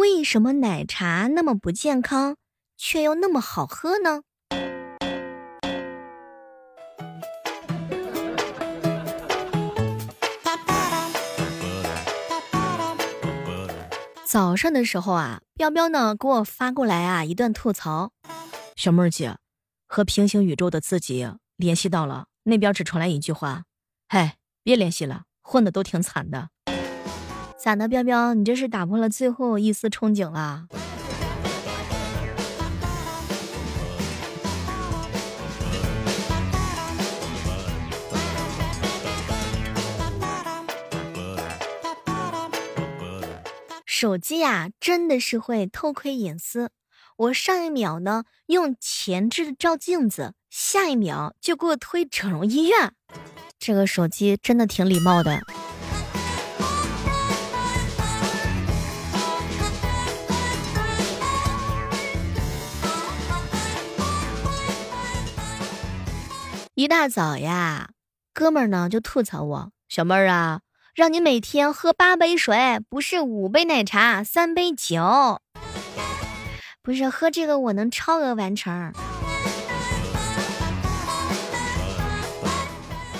为什么奶茶那么不健康，却又那么好喝呢？早上的时候啊，彪彪呢给我发过来啊一段吐槽，小妹儿姐和平行宇宙的自己联系到了，那边只传来一句话：“嗨，别联系了，混的都挺惨的。”咋的，彪彪，你这是打破了最后一丝憧憬了？手机呀，真的是会偷窥隐私。我上一秒呢用前置照镜子，下一秒就给我推整容医院。这个手机真的挺礼貌的。一大早呀，哥们儿呢就吐槽我：“小妹儿啊。”让你每天喝八杯水，不是五杯奶茶，三杯酒。不是喝这个，我能超额完成。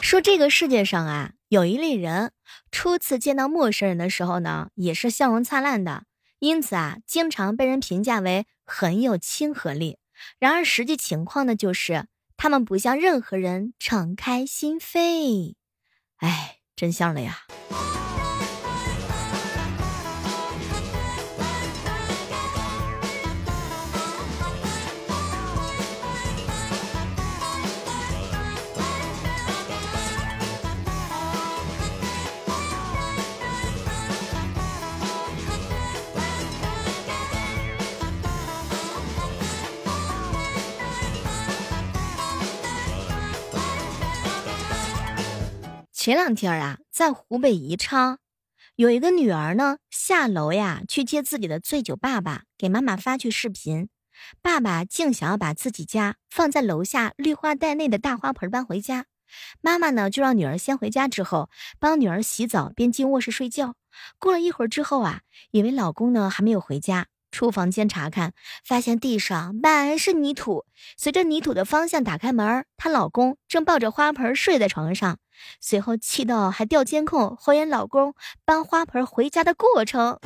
说这个世界上啊，有一类人，初次见到陌生人的时候呢，也是笑容灿烂的，因此啊，经常被人评价为很有亲和力。然而实际情况呢，就是他们不向任何人敞开心扉。哎。真相了呀！前两天啊，在湖北宜昌，有一个女儿呢，下楼呀去接自己的醉酒爸爸，给妈妈发去视频。爸爸竟想要把自己家放在楼下绿化带内的大花盆搬回家。妈妈呢，就让女儿先回家，之后帮女儿洗澡，便进卧室睡觉。过了一会儿之后啊，以为老公呢还没有回家。出房间查看，发现地上满是泥土。随着泥土的方向打开门，她老公正抱着花盆睡在床上。随后气到还调监控，还原老公搬花盆回家的过程。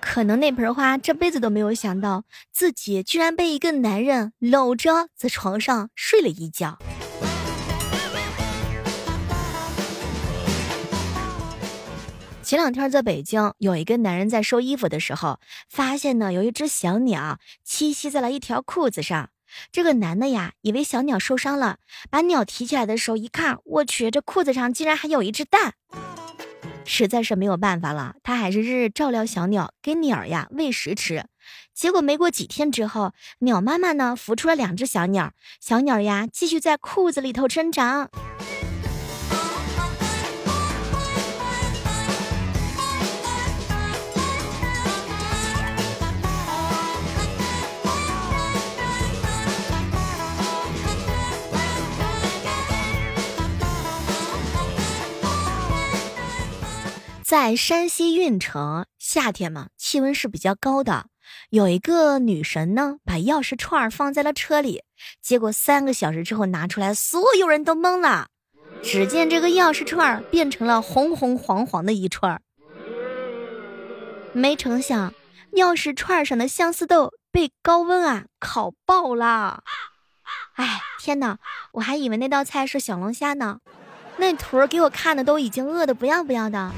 可能那盆花这辈子都没有想到，自己居然被一个男人搂着在床上睡了一觉。前两天在北京，有一个男人在收衣服的时候，发现呢有一只小鸟栖息在了一条裤子上。这个男的呀，以为小鸟受伤了，把鸟提起来的时候一看，我去，这裤子上竟然还有一只蛋，实在是没有办法了，他还是日日照料小鸟，给鸟呀喂食吃。结果没过几天之后，鸟妈妈呢孵出了两只小鸟，小鸟呀继续在裤子里头生长。在山西运城，夏天嘛，气温是比较高的。有一个女神呢，把钥匙串放在了车里，结果三个小时之后拿出来，所有人都懵了。只见这个钥匙串变成了红红黄黄的一串，没成想，钥匙串上的相思豆被高温啊烤爆了。哎，天哪！我还以为那道菜是小龙虾呢，那图给我看的都已经饿得不要不要的。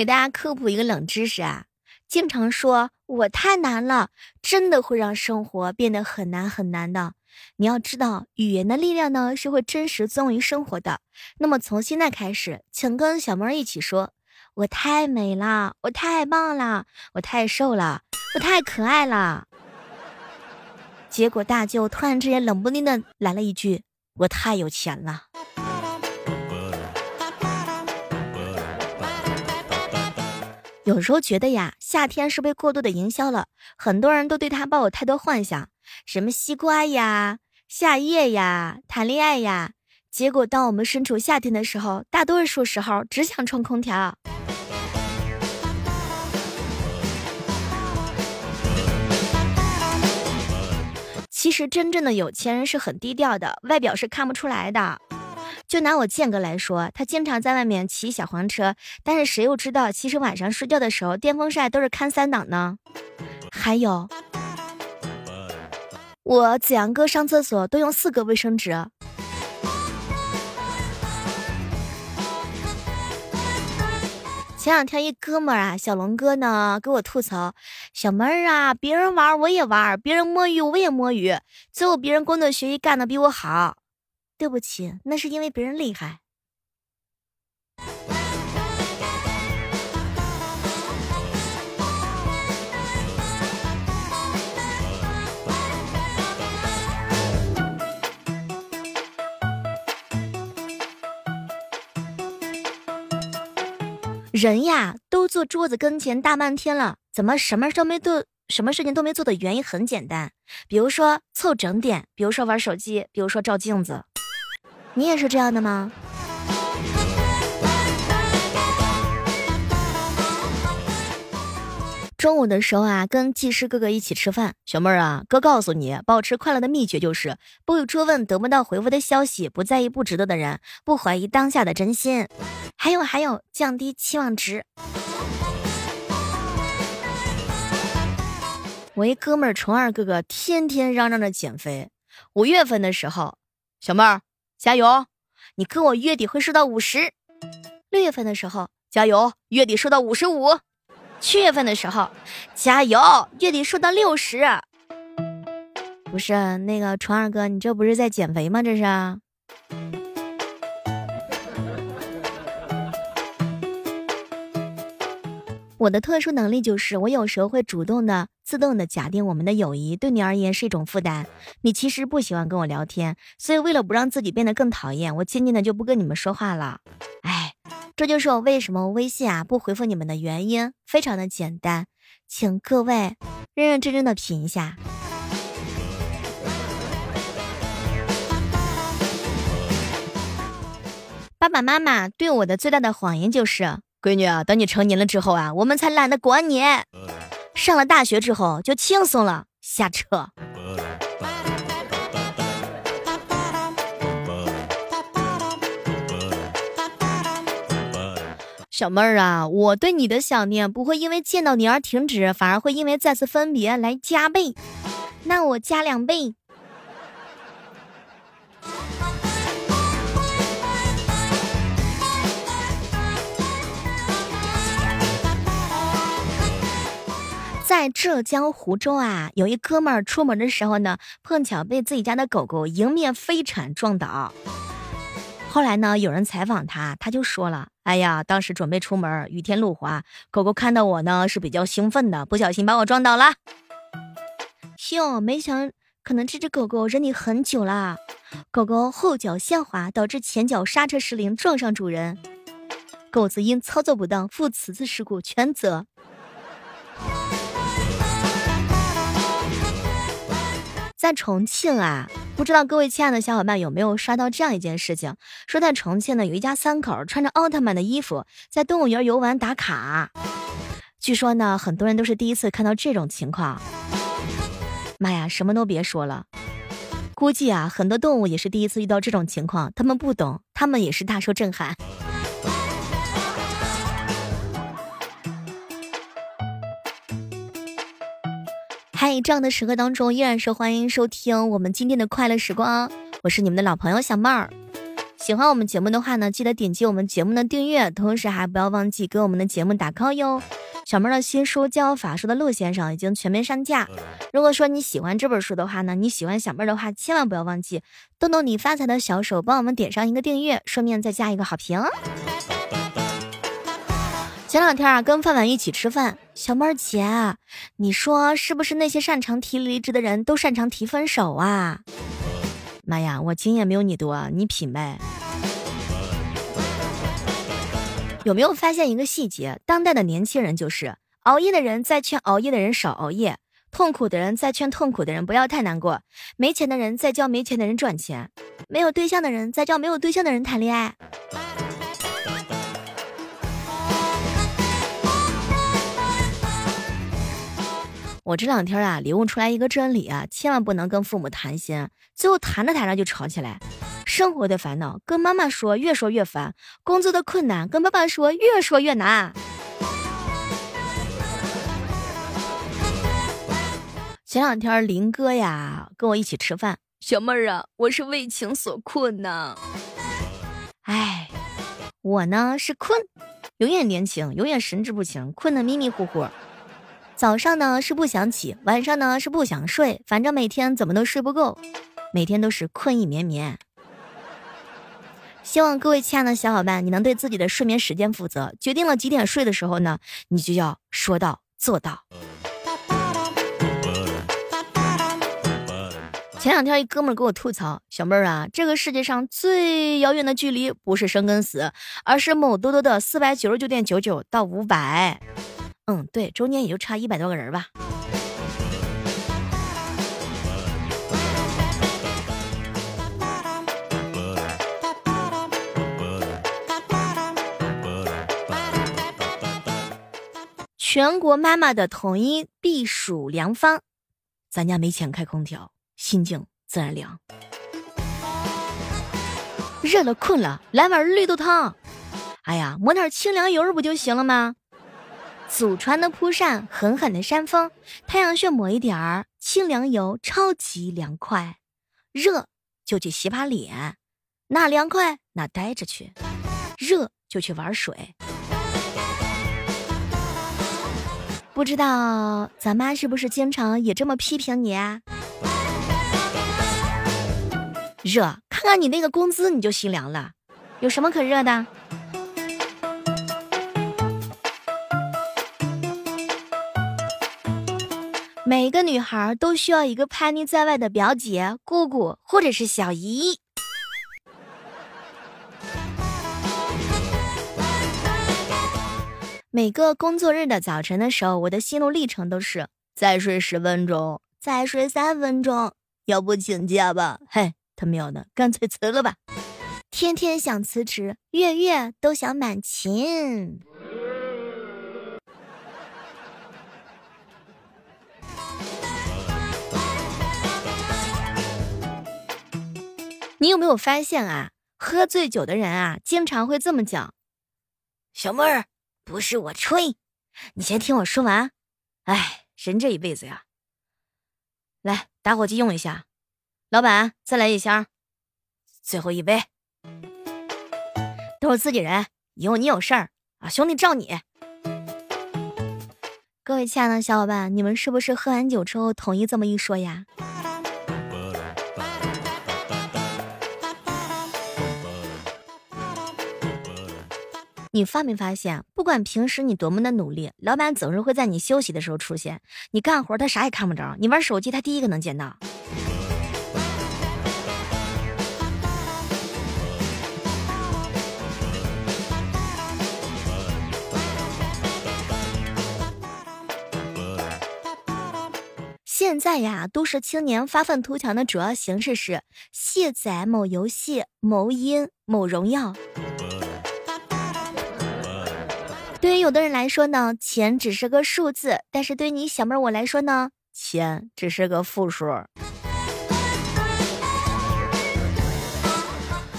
给大家科普一个冷知识啊，经常说我太难了，真的会让生活变得很难很难的。你要知道，语言的力量呢是会真实作用于生活的。那么从现在开始，请跟小妹儿一起说：我太美了，我太棒了，我太瘦了，我太可爱了。结果大舅突然之间冷不丁的来了一句：我太有钱了。有时候觉得呀，夏天是被过度的营销了，很多人都对它抱有太多幻想，什么西瓜呀、夏夜呀、谈恋爱呀。结果当我们身处夏天的时候，大多数时候只想吹空调。其实真正的有钱人是很低调的，外表是看不出来的。就拿我建哥来说，他经常在外面骑小黄车，但是谁又知道，其实晚上睡觉的时候电风扇都是开三档呢？还有，我子阳哥上厕所都用四个卫生纸。前两天一哥们儿啊，小龙哥呢，给我吐槽，小妹儿啊，别人玩我也玩，别人摸鱼我也摸鱼，最后别人工作学习干的比我好。对不起，那是因为别人厉害。人呀，都坐桌子跟前大半天了，怎么什么事都没做？什么事情都没做的原因很简单，比如说凑整点，比如说玩手机，比如说照镜子。你也是这样的吗？中午的时候啊，跟技师哥哥一起吃饭。小妹儿啊，哥告诉你，保持快乐的秘诀就是不追问得不到回复的消息，不在意不值得的人，不怀疑当下的真心，还有还有，降低期望值。我一哥们儿虫二哥哥天天嚷嚷着减肥，五月份的时候，小妹儿。加油，你跟我月底会瘦到五十。六月份的时候，加油，月底瘦到五十五。七月份的时候，加油，月底瘦到六十。不是那个虫二哥，你这不是在减肥吗？这是。我的特殊能力就是，我有时候会主动的、自动的假定我们的友谊对你而言是一种负担。你其实不喜欢跟我聊天，所以为了不让自己变得更讨厌，我渐渐的就不跟你们说话了。哎，这就是我为什么微信啊不回复你们的原因，非常的简单，请各位认认真真的品一下。爸爸妈妈对我的最大的谎言就是。闺女啊，等你成年了之后啊，我们才懒得管你。上了大学之后就轻松了，瞎扯。小妹儿啊，我对你的想念不会因为见到你而停止，反而会因为再次分别来加倍。那我加两倍。在浙江湖州啊，有一哥们儿出门的时候呢，碰巧被自己家的狗狗迎面飞铲撞倒。后来呢，有人采访他，他就说了：“哎呀，当时准备出门，雨天路滑，狗狗看到我呢是比较兴奋的，不小心把我撞倒了。哟，没想可能这只狗狗忍你很久了，狗狗后脚先滑，导致前脚刹车失灵，撞上主人。狗子因操作不当负此次事故全责。”在重庆啊，不知道各位亲爱的小伙伴有没有刷到这样一件事情？说在重庆呢，有一家三口穿着奥特曼的衣服在动物园游玩打卡。据说呢，很多人都是第一次看到这种情况。妈呀，什么都别说了，估计啊，很多动物也是第一次遇到这种情况，他们不懂，他们也是大受震撼。在这样的时刻当中，依然是欢迎收听我们今天的快乐时光。我是你们的老朋友小妹儿。喜欢我们节目的话呢，记得点击我们节目的订阅，同时还不要忘记给我们的节目打 call 哟。小妹儿的新书《教法术的陆先生》已经全面上架。如果说你喜欢这本书的话呢，你喜欢小妹儿的话，千万不要忘记动动你发财的小手，帮我们点上一个订阅，顺便再加一个好评。前两天啊，跟饭碗一起吃饭，小妹儿姐，你说是不是那些擅长提离职的人都擅长提分手啊？妈呀，我经验没有你多，你品呗。有没有发现一个细节？当代的年轻人就是熬夜的人在劝熬夜的人少熬夜，痛苦的人在劝痛苦的人不要太难过，没钱的人在教没钱的人赚钱，没有对象的人在教没有对象的人谈恋爱。我这两天啊，领悟出来一个真理啊，千万不能跟父母谈心，最后谈着谈着就吵起来。生活的烦恼跟妈妈说越说越烦，工作的困难跟爸爸说越说越难。前两天林哥呀跟我一起吃饭，小妹儿啊，我是为情所困呐。哎，我呢是困，永远年轻，永远神志不清，困得迷迷糊糊。早上呢是不想起，晚上呢是不想睡，反正每天怎么都睡不够，每天都是困意绵绵。希望各位亲爱的小伙伴，你能对自己的睡眠时间负责。决定了几点睡的时候呢，你就要说到做到。前两天一哥们儿给我吐槽，小妹儿啊，这个世界上最遥远的距离不是生跟死，而是某多多的四百九十九点九九到五百。嗯，对，中间也就差一百多个人吧。全国妈妈的统一避暑良方，咱家没钱开空调，心静自然凉。热了困了，来碗绿豆汤。哎呀，抹点清凉油不就行了吗？祖传的蒲扇，狠狠的扇风，太阳穴抹一点儿清凉油，超级凉快。热就去洗把脸，哪凉快哪待着去。热就去玩水。不知道咱妈是不是经常也这么批评你啊？热，看看你那个工资你就心凉了，有什么可热的？每一个女孩都需要一个叛逆在外的表姐、姑姑或者是小姨。每个工作日的早晨的时候，我的心路历程都是再睡十分钟，再睡三分钟，要不请假吧？嘿，他喵的，干脆辞了吧！天天想辞职，月月都想满勤。你有没有发现啊？喝醉酒的人啊，经常会这么讲：“小妹儿，不是我吹，你先听我说完。”哎，人这一辈子呀，来打火机用一下，老板再来一箱，最后一杯，都是自己人，以后你有事儿啊，兄弟罩你。各位亲爱的小伙伴，你们是不是喝完酒之后统一这么一说呀？你发没发现，不管平时你多么的努力，老板总是会在你休息的时候出现。你干活他啥也看不着，你玩手机他第一个能见到。现在呀，都市青年发愤图强的主要形式是卸载某游戏、某音、某荣耀。对于有的人来说呢，钱只是个数字；但是对于你小妹我来说呢，钱只是个负数。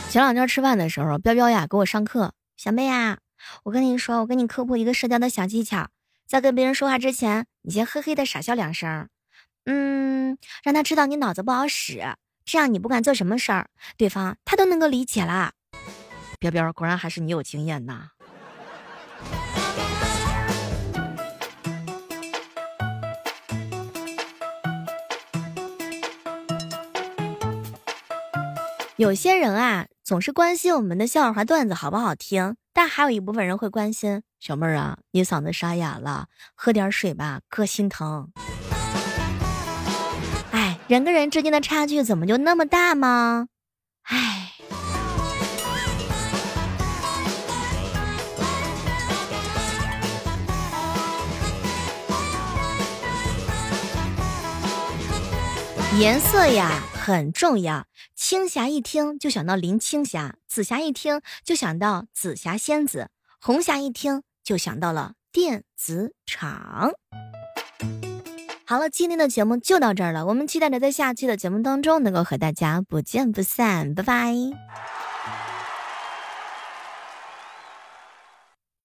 前两天吃饭的时候，彪彪呀给我上课，小妹呀，我跟你说，我跟你科普一个社交的小技巧，在跟别人说话之前，你先嘿嘿的傻笑两声，嗯，让他知道你脑子不好使，这样你不管做什么事儿，对方他都能够理解啦。彪彪果然还是你有经验呐。有些人啊，总是关心我们的笑话段子好不好听，但还有一部分人会关心小妹儿啊，你嗓子沙哑了，喝点水吧，哥心疼。哎，人跟人之间的差距怎么就那么大吗？哎。颜色呀。很重要，青霞一听就想到林青霞，紫霞一听就想到紫霞仙子，红霞一听就想到了电子厂。好了，今天的节目就到这儿了，我们期待着在下期的节目当中能够和大家不见不散，拜拜。